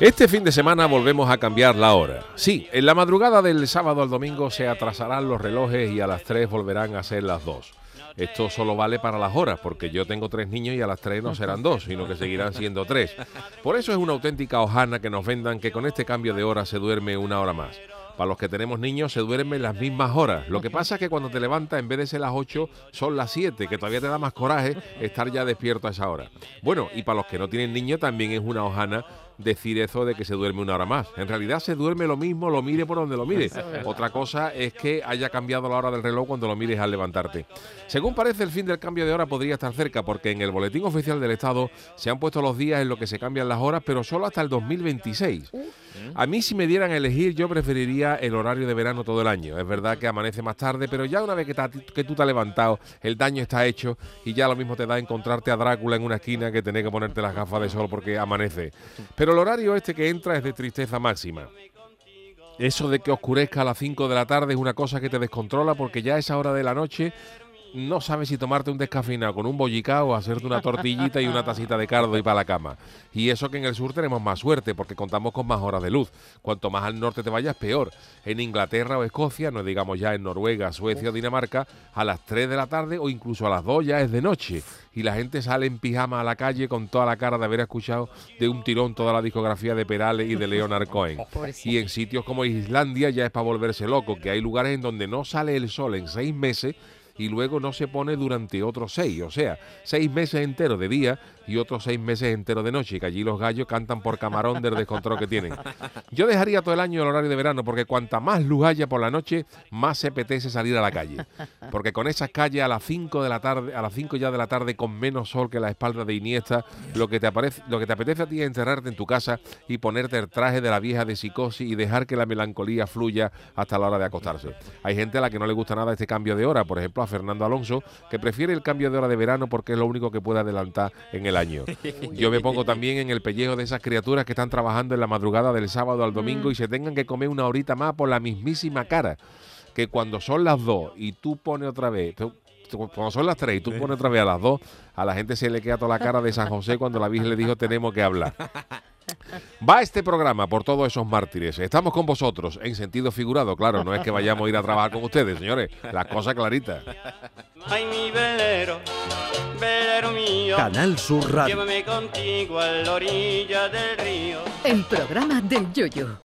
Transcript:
Este fin de semana volvemos a cambiar la hora. Sí, en la madrugada del sábado al domingo se atrasarán los relojes y a las 3 volverán a ser las 2. Esto solo vale para las horas, porque yo tengo tres niños y a las 3 no serán dos, sino que seguirán siendo tres. Por eso es una auténtica hojana que nos vendan que con este cambio de hora se duerme una hora más. Para los que tenemos niños se duermen las mismas horas. Lo que pasa es que cuando te levantas, en vez de ser las 8, son las 7, que todavía te da más coraje estar ya despierto a esa hora. Bueno, y para los que no tienen niños también es una hojana decir eso de que se duerme una hora más. En realidad se duerme lo mismo, lo mire por donde lo mire. Otra cosa es que haya cambiado la hora del reloj cuando lo mires al levantarte. Según parece, el fin del cambio de hora podría estar cerca, porque en el Boletín Oficial del Estado se han puesto los días en los que se cambian las horas, pero solo hasta el 2026. A mí, si me dieran a elegir, yo preferiría el horario de verano todo el año. Es verdad que amanece más tarde, pero ya una vez que, que tú te has levantado, el daño está hecho y ya lo mismo te da encontrarte a Drácula en una esquina que tener que ponerte las gafas de sol porque amanece. Pero el horario este que entra es de tristeza máxima. Eso de que oscurezca a las 5 de la tarde es una cosa que te descontrola porque ya a esa hora de la noche no sabes si tomarte un descafeinado con un bollicao o hacerte una tortillita y una tacita de cardo y para la cama. Y eso que en el sur tenemos más suerte porque contamos con más horas de luz. Cuanto más al norte te vayas, peor. En Inglaterra o Escocia, no digamos ya en Noruega, Suecia o Dinamarca, a las 3 de la tarde o incluso a las 2 ya es de noche. Y la gente sale en pijama a la calle con toda la cara de haber escuchado de un tirón toda la discografía de Perales y de Leonard Cohen. Y en sitios como Islandia ya es para volverse loco, que hay lugares en donde no sale el sol en seis meses y luego no se pone durante otros seis, o sea, seis meses enteros de día y otros seis meses enteros de noche, que allí los gallos cantan por camarón del descontrol que tienen. Yo dejaría todo el año el horario de verano, porque cuanta más luz haya por la noche, más se apetece salir a la calle. Porque con esas calles a las 5 de la tarde, a las 5 ya de la tarde, con menos sol que la espalda de Iniesta, lo que te aparece, lo que te apetece a ti es encerrarte en tu casa y ponerte el traje de la vieja de psicosis y dejar que la melancolía fluya hasta la hora de acostarse. Hay gente a la que no le gusta nada este cambio de hora, por ejemplo a Fernando Alonso, que prefiere el cambio de hora de verano porque es lo único que puede adelantar en el año. Yo me pongo también en el pellejo de esas criaturas que están trabajando en la madrugada del sábado al domingo y se tengan que comer una horita más por la mismísima cara. Que cuando son las dos y tú pones otra vez, cuando son las tres y tú pones otra vez a las dos, a la gente se le queda toda la cara de San José cuando la Virgen le dijo tenemos que hablar. Va este programa por todos esos mártires. Estamos con vosotros, en sentido figurado, claro, no es que vayamos a ir a trabajar con ustedes, señores. La cosa clarita. Ay, mi velero, velero mío. Canal Sur Radio. Llévame contigo a la orilla del río. El programa del Yoyo.